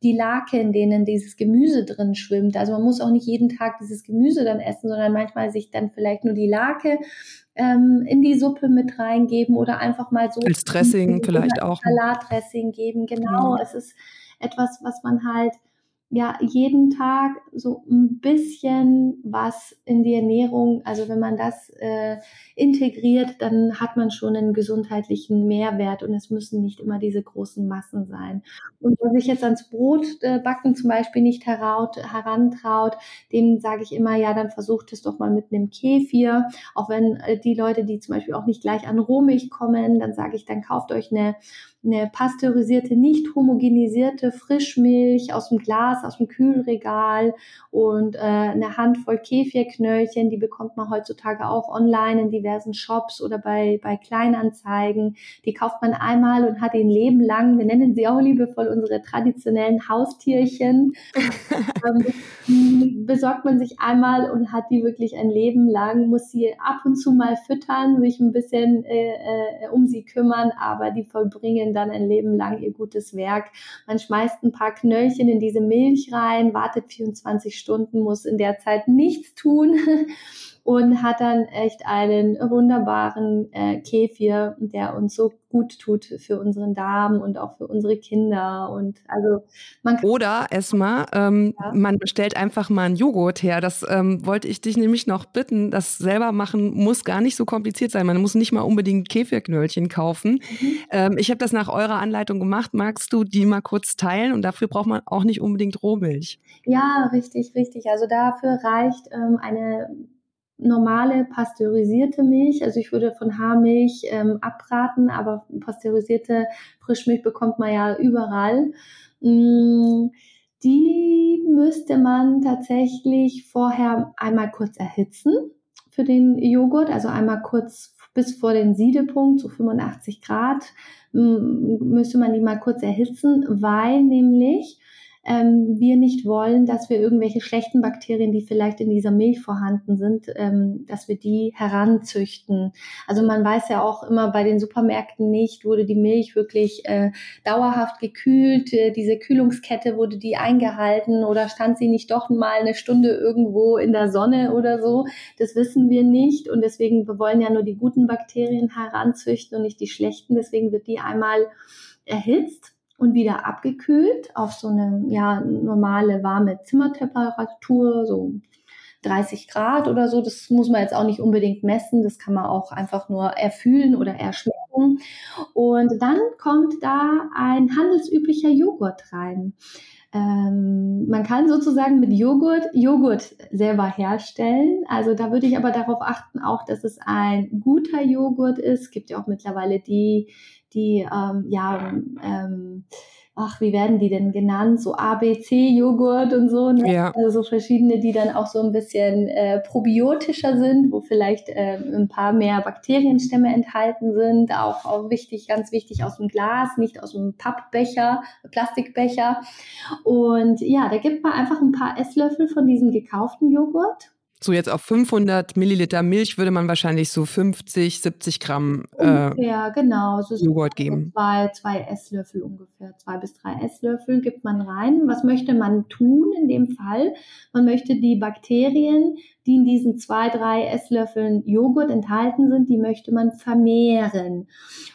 die Lake, in denen dieses Gemüse drin schwimmt. Also man muss auch nicht jeden Tag dieses Gemüse dann essen, sondern manchmal sich dann vielleicht nur die Lake ähm, in die Suppe mit reingeben oder einfach mal so als Dressing *laughs* vielleicht auch Salatdressing geben. Genau, ja. es ist etwas, was man halt ja jeden Tag so ein bisschen was in die Ernährung, also wenn man das äh, integriert, dann hat man schon einen gesundheitlichen Mehrwert und es müssen nicht immer diese großen Massen sein. Und wer sich jetzt ans Brotbacken äh, zum Beispiel nicht heraut, herantraut, dem sage ich immer, ja, dann versucht es doch mal mit einem Kefir. Auch wenn äh, die Leute, die zum Beispiel auch nicht gleich an Rohmilch kommen, dann sage ich, dann kauft euch eine eine pasteurisierte, nicht homogenisierte Frischmilch aus dem Glas, aus dem Kühlregal und äh, eine Handvoll Kefirknöllchen, die bekommt man heutzutage auch online in diversen Shops oder bei, bei Kleinanzeigen. Die kauft man einmal und hat ein Leben lang, wir nennen sie auch liebevoll unsere traditionellen Haustierchen, *laughs* ähm, besorgt man sich einmal und hat die wirklich ein Leben lang, muss sie ab und zu mal füttern, sich ein bisschen äh, äh, um sie kümmern, aber die vollbringen dann ein Leben lang ihr gutes Werk. Man schmeißt ein paar Knöllchen in diese Milch rein, wartet 24 Stunden, muss in der Zeit nichts tun und hat dann echt einen wunderbaren äh, Kefir, der uns so gut tut für unseren Darm und auch für unsere Kinder. Und also man kann Oder Esma, ähm, ja. man bestellt einfach mal einen Joghurt her. Das ähm, wollte ich dich nämlich noch bitten. Das selber machen muss gar nicht so kompliziert sein. Man muss nicht mal unbedingt Kefirknöllchen kaufen. Mhm. Ähm, ich habe das nach eurer Anleitung gemacht. Magst du die mal kurz teilen? Und dafür braucht man auch nicht unbedingt Rohmilch. Ja, richtig, richtig. Also dafür reicht ähm, eine normale pasteurisierte Milch. Also ich würde von Haarmilch ähm, abraten, aber pasteurisierte Frischmilch bekommt man ja überall. Mm, die müsste man tatsächlich vorher einmal kurz erhitzen für den Joghurt, also einmal kurz bis vor den Siedepunkt, so 85 Grad, müsste man die mal kurz erhitzen, weil nämlich ähm, wir nicht wollen, dass wir irgendwelche schlechten Bakterien, die vielleicht in dieser Milch vorhanden sind, ähm, dass wir die heranzüchten. Also man weiß ja auch immer bei den Supermärkten nicht, wurde die Milch wirklich äh, dauerhaft gekühlt, äh, diese Kühlungskette wurde die eingehalten oder stand sie nicht doch mal eine Stunde irgendwo in der Sonne oder so. Das wissen wir nicht und deswegen, wir wollen ja nur die guten Bakterien heranzüchten und nicht die schlechten. Deswegen wird die einmal erhitzt und wieder abgekühlt auf so eine ja, normale warme Zimmertemperatur, so 30 Grad oder so. Das muss man jetzt auch nicht unbedingt messen. Das kann man auch einfach nur erfühlen oder erschmecken. Und dann kommt da ein handelsüblicher Joghurt rein. Ähm, man kann sozusagen mit Joghurt Joghurt selber herstellen. Also da würde ich aber darauf achten, auch, dass es ein guter Joghurt ist. Es gibt ja auch mittlerweile die, die ähm, ja, ähm, ach, wie werden die denn genannt? So ABC-Joghurt und so. Ne? Ja. Also so verschiedene, die dann auch so ein bisschen äh, probiotischer sind, wo vielleicht äh, ein paar mehr Bakterienstämme enthalten sind. Auch, auch wichtig, ganz wichtig aus dem Glas, nicht aus dem Pappbecher, Plastikbecher. Und ja, da gibt man einfach ein paar Esslöffel von diesem gekauften Joghurt so jetzt auf 500 Milliliter Milch würde man wahrscheinlich so 50, 70 Gramm äh, ja, genau. So Joghurt geben. Zwei, zwei Esslöffel ungefähr, zwei bis drei Esslöffel gibt man rein. Was möchte man tun in dem Fall? Man möchte die Bakterien, die in diesen zwei, drei Esslöffeln Joghurt enthalten sind, die möchte man vermehren.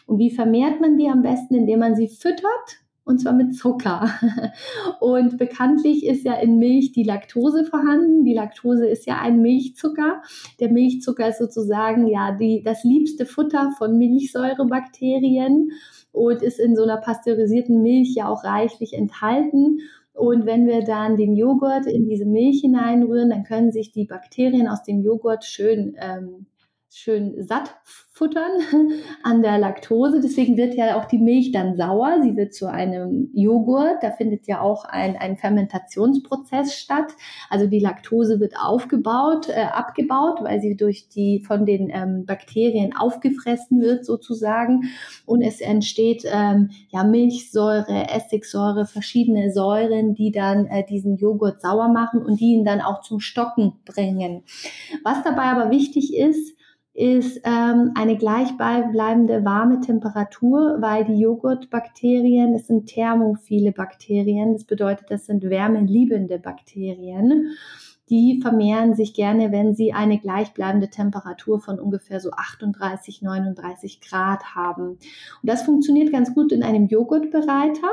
Und wie vermehrt man die am besten? Indem man sie füttert und zwar mit Zucker. *laughs* Und bekanntlich ist ja in Milch die Laktose vorhanden. Die Laktose ist ja ein Milchzucker. Der Milchzucker ist sozusagen ja die, das liebste Futter von Milchsäurebakterien und ist in so einer pasteurisierten Milch ja auch reichlich enthalten. Und wenn wir dann den Joghurt in diese Milch hineinrühren, dann können sich die Bakterien aus dem Joghurt schön ähm, schön satt futtern *laughs* an der Laktose. Deswegen wird ja auch die Milch dann sauer. Sie wird zu einem Joghurt. Da findet ja auch ein, ein Fermentationsprozess statt. Also die Laktose wird aufgebaut, äh, abgebaut, weil sie durch die von den ähm, Bakterien aufgefressen wird sozusagen. Und es entsteht ähm, ja Milchsäure, Essigsäure, verschiedene Säuren, die dann äh, diesen Joghurt sauer machen und die ihn dann auch zum Stocken bringen. Was dabei aber wichtig ist, ist ähm, eine gleichbleibende warme Temperatur, weil die Joghurtbakterien, das sind thermophile Bakterien, das bedeutet, das sind wärmeliebende Bakterien. Die vermehren sich gerne, wenn sie eine gleichbleibende Temperatur von ungefähr so 38, 39 Grad haben. Und das funktioniert ganz gut in einem Joghurtbereiter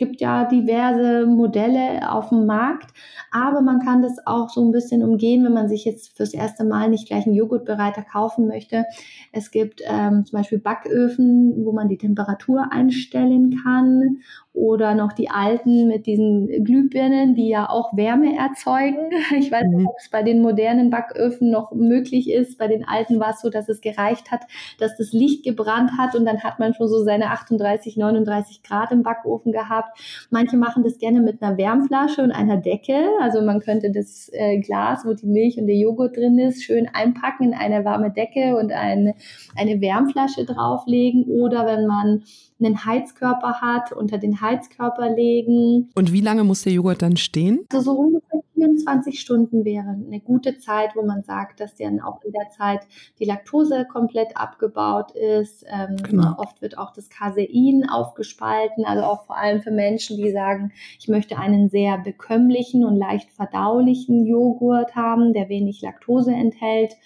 gibt ja diverse Modelle auf dem Markt, aber man kann das auch so ein bisschen umgehen, wenn man sich jetzt fürs erste Mal nicht gleich einen Joghurtbereiter kaufen möchte. Es gibt ähm, zum Beispiel Backöfen, wo man die Temperatur einstellen kann oder noch die alten mit diesen Glühbirnen, die ja auch Wärme erzeugen. *laughs* Ich weiß nicht, mhm. ob es bei den modernen Backöfen noch möglich ist. Bei den alten war es so, dass es gereicht hat, dass das Licht gebrannt hat und dann hat man schon so seine 38, 39 Grad im Backofen gehabt. Manche machen das gerne mit einer Wärmflasche und einer Decke. Also man könnte das äh, Glas, wo die Milch und der Joghurt drin ist, schön einpacken in eine warme Decke und eine, eine Wärmflasche drauflegen. Oder wenn man einen Heizkörper hat, unter den Heizkörper legen. Und wie lange muss der Joghurt dann stehen? Also so ungefähr 24 Stunden wäre eine gute Zeit, wo man sagt, dass dann auch in der Zeit die Laktose komplett abgebaut ist. Ähm, genau. Oft wird auch das Casein aufgespalten, also auch vor allem für Menschen, die sagen, ich möchte einen sehr bekömmlichen und leicht verdaulichen Joghurt haben, der wenig Laktose enthält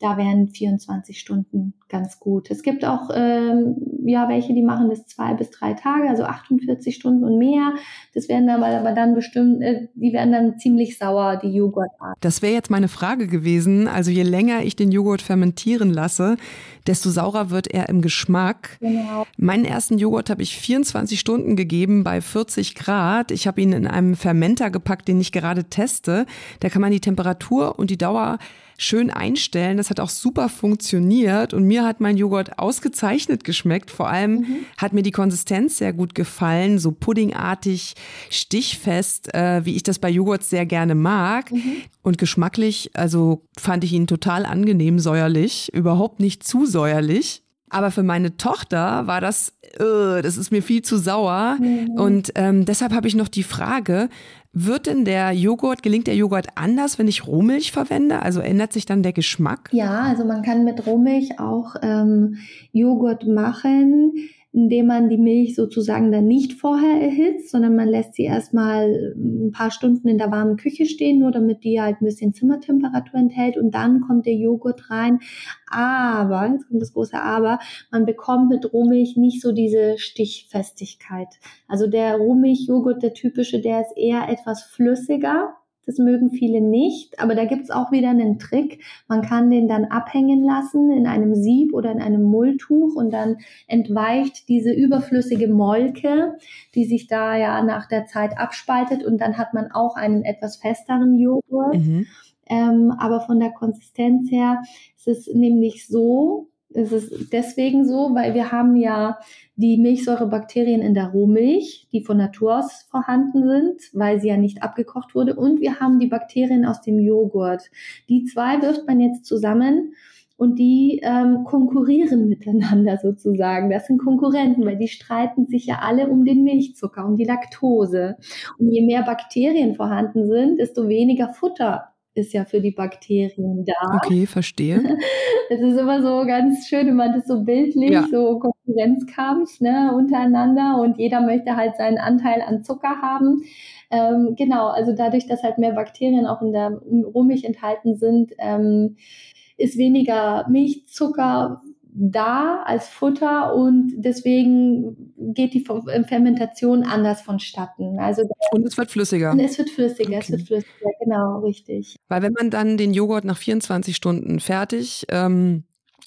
da wären 24 Stunden ganz gut. Es gibt auch ähm, ja welche, die machen das zwei bis drei Tage, also 48 Stunden und mehr. Das werden aber, aber dann bestimmt, äh, die werden dann ziemlich sauer, die Joghurtart. Das wäre jetzt meine Frage gewesen. Also je länger ich den Joghurt fermentieren lasse, desto saurer wird er im Geschmack. Genau. Meinen ersten Joghurt habe ich 24 Stunden gegeben bei 40 Grad. Ich habe ihn in einem Fermenter gepackt, den ich gerade teste. Da kann man die Temperatur und die Dauer schön einstellen. Das hat auch super funktioniert und mir hat mein Joghurt ausgezeichnet geschmeckt. Vor allem mhm. hat mir die Konsistenz sehr gut gefallen, so puddingartig, stichfest, äh, wie ich das bei Joghurt sehr gerne mag. Mhm. Und geschmacklich, also fand ich ihn total angenehm säuerlich, überhaupt nicht zu säuerlich. Aber für meine Tochter war das, äh, das ist mir viel zu sauer. Mhm. Und ähm, deshalb habe ich noch die Frage, wird denn der Joghurt, gelingt der Joghurt anders, wenn ich Rohmilch verwende? Also ändert sich dann der Geschmack? Ja, also man kann mit Rohmilch auch ähm, Joghurt machen indem man die Milch sozusagen dann nicht vorher erhitzt, sondern man lässt sie erstmal ein paar Stunden in der warmen Küche stehen, nur damit die halt ein bisschen Zimmertemperatur enthält und dann kommt der Joghurt rein. Aber, jetzt kommt das große Aber, man bekommt mit Rohmilch nicht so diese Stichfestigkeit. Also der Rohmilchjoghurt, der typische, der ist eher etwas flüssiger das mögen viele nicht, aber da gibt's auch wieder einen Trick. Man kann den dann abhängen lassen in einem Sieb oder in einem Mulltuch und dann entweicht diese überflüssige Molke, die sich da ja nach der Zeit abspaltet und dann hat man auch einen etwas festeren Joghurt. Mhm. Ähm, aber von der Konsistenz her ist es nämlich so, es ist deswegen so, weil wir haben ja die Milchsäurebakterien in der Rohmilch, die von Natur aus vorhanden sind, weil sie ja nicht abgekocht wurde. Und wir haben die Bakterien aus dem Joghurt. Die zwei wirft man jetzt zusammen und die ähm, konkurrieren miteinander sozusagen. Das sind Konkurrenten, weil die streiten sich ja alle um den Milchzucker, um die Laktose. Und je mehr Bakterien vorhanden sind, desto weniger Futter ist ja für die Bakterien da. Okay, verstehe. *laughs* Es ist immer so ganz schön, wenn man das so bildlich, ja. so Konkurrenzkampf ne, untereinander und jeder möchte halt seinen Anteil an Zucker haben. Ähm, genau, also dadurch, dass halt mehr Bakterien auch in der Rohmilch enthalten sind, ähm, ist weniger Milchzucker da als Futter und deswegen geht die äh, Fermentation anders vonstatten. Also und es wird flüssiger. Und es wird flüssiger, okay. es wird flüssiger, genau, richtig. Weil wenn man dann den Joghurt nach 24 Stunden fertig ähm,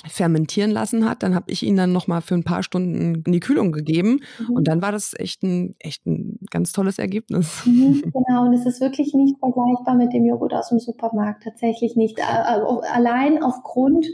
fermentieren lassen hat, dann habe ich ihn dann noch mal für ein paar Stunden in die Kühlung gegeben mhm. und dann war das echt ein echt ein ganz tolles Ergebnis. Mhm, genau und es ist wirklich nicht vergleichbar mit dem Joghurt aus dem Supermarkt, tatsächlich nicht. Allein aufgrund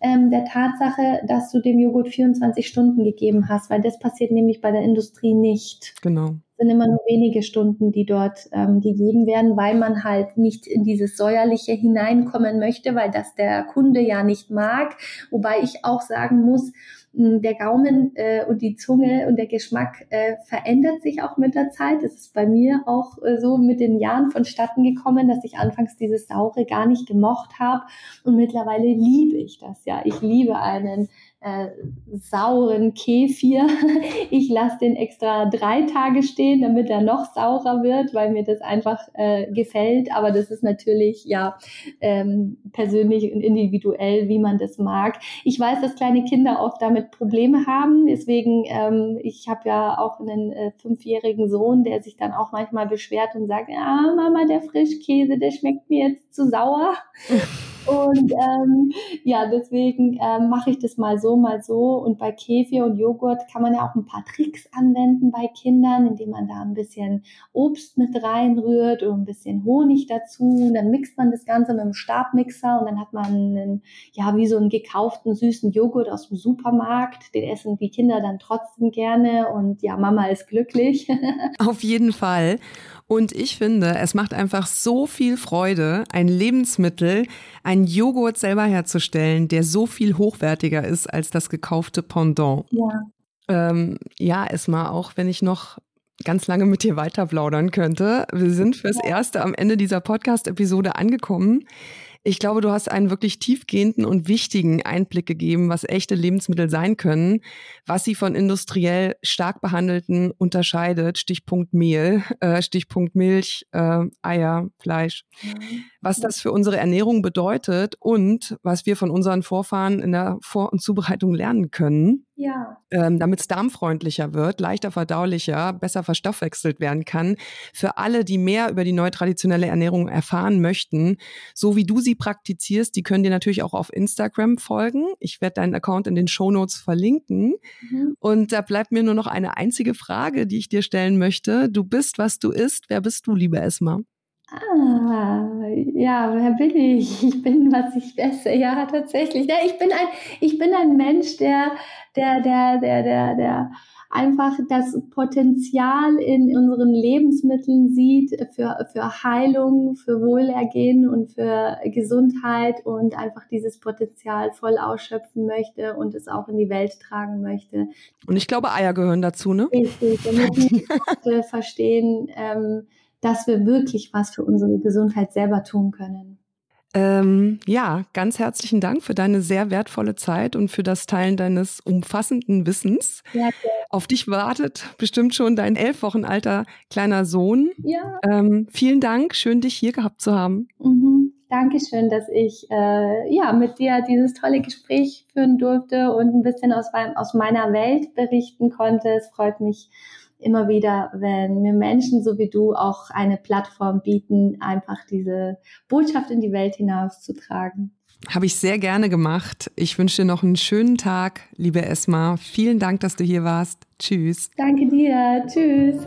ähm, der Tatsache, dass du dem Joghurt 24 Stunden gegeben hast, weil das passiert nämlich bei der Industrie nicht. Genau. Sind immer nur wenige Stunden, die dort ähm, gegeben werden, weil man halt nicht in dieses Säuerliche hineinkommen möchte, weil das der Kunde ja nicht mag. Wobei ich auch sagen muss, der Gaumen äh, und die Zunge und der Geschmack äh, verändert sich auch mit der Zeit. Es ist bei mir auch äh, so mit den Jahren vonstatten gekommen, dass ich anfangs dieses Saure gar nicht gemocht habe und mittlerweile liebe ich das ja. Ich liebe einen äh, sauren Kefir. *laughs* Ich lasse den extra drei Tage stehen, damit er noch saurer wird, weil mir das einfach äh, gefällt. Aber das ist natürlich ja ähm, persönlich und individuell, wie man das mag. Ich weiß, dass kleine Kinder oft damit Probleme haben. Deswegen, ähm, ich habe ja auch einen äh, fünfjährigen Sohn, der sich dann auch manchmal beschwert und sagt, ja, Mama, der Frischkäse, der schmeckt mir jetzt zu sauer. *laughs* Und ähm, ja, deswegen ähm, mache ich das mal so, mal so. Und bei Kefir und Joghurt kann man ja auch ein paar Tricks anwenden bei Kindern, indem man da ein bisschen Obst mit reinrührt und ein bisschen Honig dazu. Und dann mixt man das Ganze mit einem Stabmixer und dann hat man einen, ja, wie so einen gekauften süßen Joghurt aus dem Supermarkt. Den essen die Kinder dann trotzdem gerne und ja, Mama ist glücklich. *laughs* Auf jeden Fall. Und ich finde, es macht einfach so viel Freude, ein Lebensmittel, einen Joghurt selber herzustellen, der so viel hochwertiger ist als das gekaufte Pendant. Ja. Ähm, ja, Esma, auch wenn ich noch ganz lange mit dir weiter plaudern könnte. Wir sind fürs Erste am Ende dieser Podcast-Episode angekommen. Ich glaube, du hast einen wirklich tiefgehenden und wichtigen Einblick gegeben, was echte Lebensmittel sein können, was sie von industriell stark behandelten unterscheidet. Stichpunkt Mehl, äh, Stichpunkt Milch, äh, Eier, Fleisch. Mhm. Was das für unsere Ernährung bedeutet und was wir von unseren Vorfahren in der Vor- und Zubereitung lernen können. Ja. Ähm, damit es darmfreundlicher wird, leichter verdaulicher, besser verstoffwechselt werden kann. Für alle, die mehr über die neue traditionelle Ernährung erfahren möchten, so wie du sie praktizierst, die können dir natürlich auch auf Instagram folgen. Ich werde deinen Account in den Show Notes verlinken. Mhm. Und da bleibt mir nur noch eine einzige Frage, die ich dir stellen möchte. Du bist, was du isst. Wer bist du, liebe Esma? Ah, ja, wer bin ich? Ich bin, was ich esse. Ja, tatsächlich. Ja, ich bin ein, ich bin ein Mensch, der, der, der, der, der, der einfach das Potenzial in unseren Lebensmitteln sieht für, für Heilung, für Wohlergehen und für Gesundheit und einfach dieses Potenzial voll ausschöpfen möchte und es auch in die Welt tragen möchte. Und ich glaube, Eier gehören dazu, ne? Richtig, wir *laughs* verstehen, ähm, dass wir wirklich was für unsere Gesundheit selber tun können. Ähm, ja, ganz herzlichen Dank für deine sehr wertvolle Zeit und für das Teilen deines umfassenden Wissens. Ja, Auf dich wartet bestimmt schon dein elf Wochen alter kleiner Sohn. Ja. Ähm, vielen Dank, schön dich hier gehabt zu haben. Mhm. Dankeschön, dass ich äh, ja mit dir dieses tolle Gespräch führen durfte und ein bisschen aus, aus meiner Welt berichten konnte. Es freut mich immer wieder, wenn mir Menschen so wie du auch eine Plattform bieten, einfach diese Botschaft in die Welt hinauszutragen. Habe ich sehr gerne gemacht. Ich wünsche dir noch einen schönen Tag, liebe Esma. Vielen Dank, dass du hier warst. Tschüss. Danke dir. Tschüss.